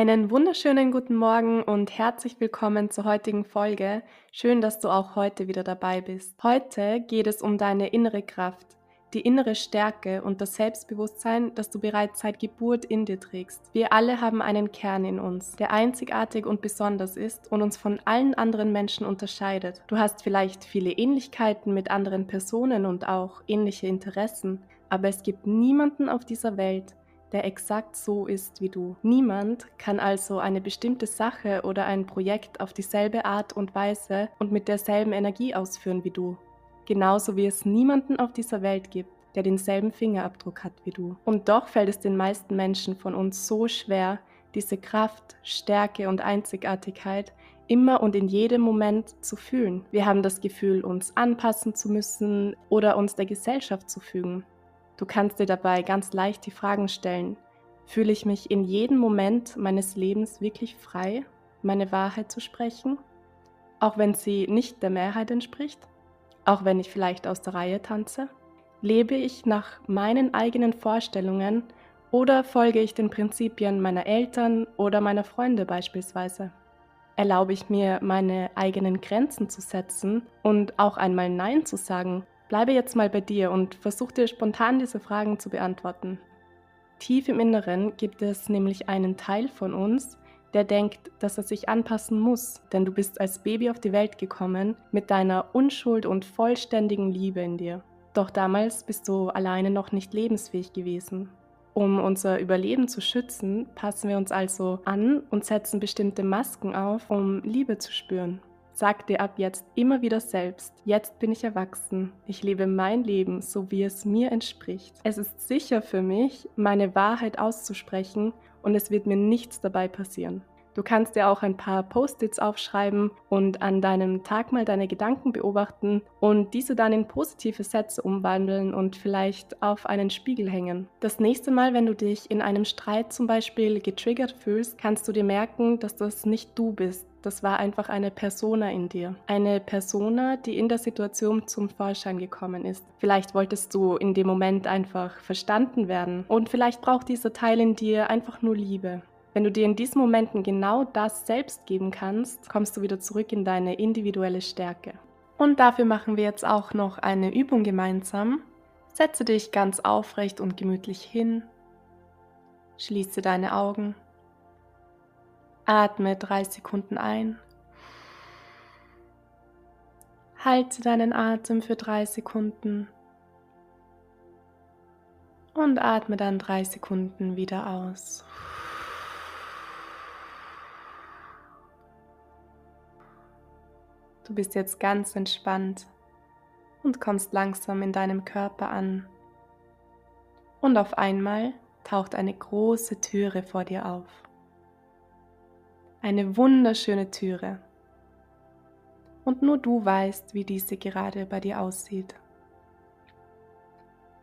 Einen wunderschönen guten Morgen und herzlich willkommen zur heutigen Folge. Schön, dass du auch heute wieder dabei bist. Heute geht es um deine innere Kraft, die innere Stärke und das Selbstbewusstsein, das du bereits seit Geburt in dir trägst. Wir alle haben einen Kern in uns, der einzigartig und besonders ist und uns von allen anderen Menschen unterscheidet. Du hast vielleicht viele Ähnlichkeiten mit anderen Personen und auch ähnliche Interessen, aber es gibt niemanden auf dieser Welt, der exakt so ist wie du. Niemand kann also eine bestimmte Sache oder ein Projekt auf dieselbe Art und Weise und mit derselben Energie ausführen wie du. Genauso wie es niemanden auf dieser Welt gibt, der denselben Fingerabdruck hat wie du. Und doch fällt es den meisten Menschen von uns so schwer, diese Kraft, Stärke und Einzigartigkeit immer und in jedem Moment zu fühlen. Wir haben das Gefühl, uns anpassen zu müssen oder uns der Gesellschaft zu fügen. Du kannst dir dabei ganz leicht die Fragen stellen, fühle ich mich in jedem Moment meines Lebens wirklich frei, meine Wahrheit zu sprechen, auch wenn sie nicht der Mehrheit entspricht, auch wenn ich vielleicht aus der Reihe tanze? Lebe ich nach meinen eigenen Vorstellungen oder folge ich den Prinzipien meiner Eltern oder meiner Freunde beispielsweise? Erlaube ich mir, meine eigenen Grenzen zu setzen und auch einmal Nein zu sagen, Bleibe jetzt mal bei dir und versuch dir spontan diese Fragen zu beantworten. Tief im Inneren gibt es nämlich einen Teil von uns, der denkt, dass er sich anpassen muss, denn du bist als Baby auf die Welt gekommen mit deiner Unschuld und vollständigen Liebe in dir. Doch damals bist du alleine noch nicht lebensfähig gewesen. Um unser Überleben zu schützen, passen wir uns also an und setzen bestimmte Masken auf, um Liebe zu spüren. Sag dir ab jetzt immer wieder selbst, jetzt bin ich erwachsen, ich lebe mein Leben so, wie es mir entspricht. Es ist sicher für mich, meine Wahrheit auszusprechen und es wird mir nichts dabei passieren. Du kannst dir auch ein paar Post-its aufschreiben und an deinem Tag mal deine Gedanken beobachten und diese dann in positive Sätze umwandeln und vielleicht auf einen Spiegel hängen. Das nächste Mal, wenn du dich in einem Streit zum Beispiel getriggert fühlst, kannst du dir merken, dass das nicht du bist. Das war einfach eine Persona in dir. Eine Persona, die in der Situation zum Vorschein gekommen ist. Vielleicht wolltest du in dem Moment einfach verstanden werden und vielleicht braucht dieser Teil in dir einfach nur Liebe. Wenn du dir in diesen Momenten genau das selbst geben kannst, kommst du wieder zurück in deine individuelle Stärke. Und dafür machen wir jetzt auch noch eine Übung gemeinsam. Setze dich ganz aufrecht und gemütlich hin. Schließe deine Augen. Atme drei Sekunden ein. Halte deinen Atem für drei Sekunden. Und atme dann drei Sekunden wieder aus. Du bist jetzt ganz entspannt und kommst langsam in deinem Körper an. Und auf einmal taucht eine große Türe vor dir auf. Eine wunderschöne Türe. Und nur du weißt, wie diese gerade bei dir aussieht.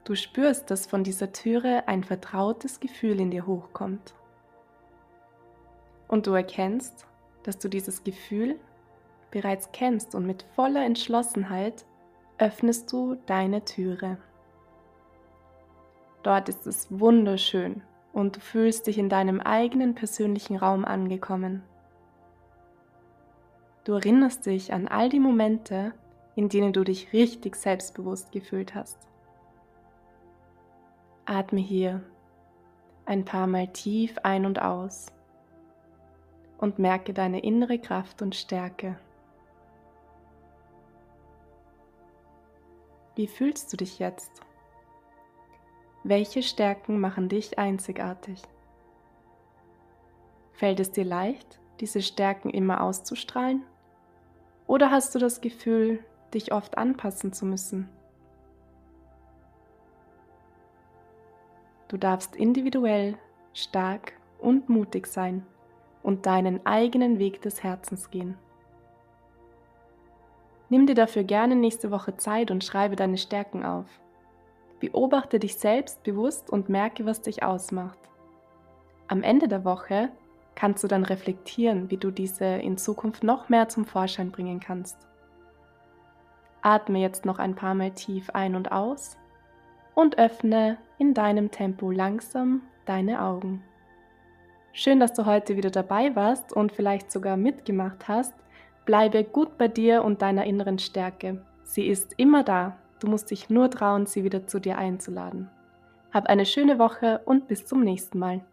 Du spürst, dass von dieser Türe ein vertrautes Gefühl in dir hochkommt. Und du erkennst, dass du dieses Gefühl bereits kennst und mit voller Entschlossenheit öffnest du deine Türe. Dort ist es wunderschön und du fühlst dich in deinem eigenen persönlichen Raum angekommen. Du erinnerst dich an all die Momente, in denen du dich richtig selbstbewusst gefühlt hast. Atme hier ein paar Mal tief ein und aus und merke deine innere Kraft und Stärke. Wie fühlst du dich jetzt? Welche Stärken machen dich einzigartig? Fällt es dir leicht, diese Stärken immer auszustrahlen? Oder hast du das Gefühl, dich oft anpassen zu müssen? Du darfst individuell, stark und mutig sein und deinen eigenen Weg des Herzens gehen. Nimm dir dafür gerne nächste Woche Zeit und schreibe deine Stärken auf. Beobachte dich selbst bewusst und merke, was dich ausmacht. Am Ende der Woche kannst du dann reflektieren, wie du diese in Zukunft noch mehr zum Vorschein bringen kannst. Atme jetzt noch ein paar Mal tief ein und aus und öffne in deinem Tempo langsam deine Augen. Schön, dass du heute wieder dabei warst und vielleicht sogar mitgemacht hast. Bleibe gut bei dir und deiner inneren Stärke. Sie ist immer da. Du musst dich nur trauen, sie wieder zu dir einzuladen. Hab eine schöne Woche und bis zum nächsten Mal.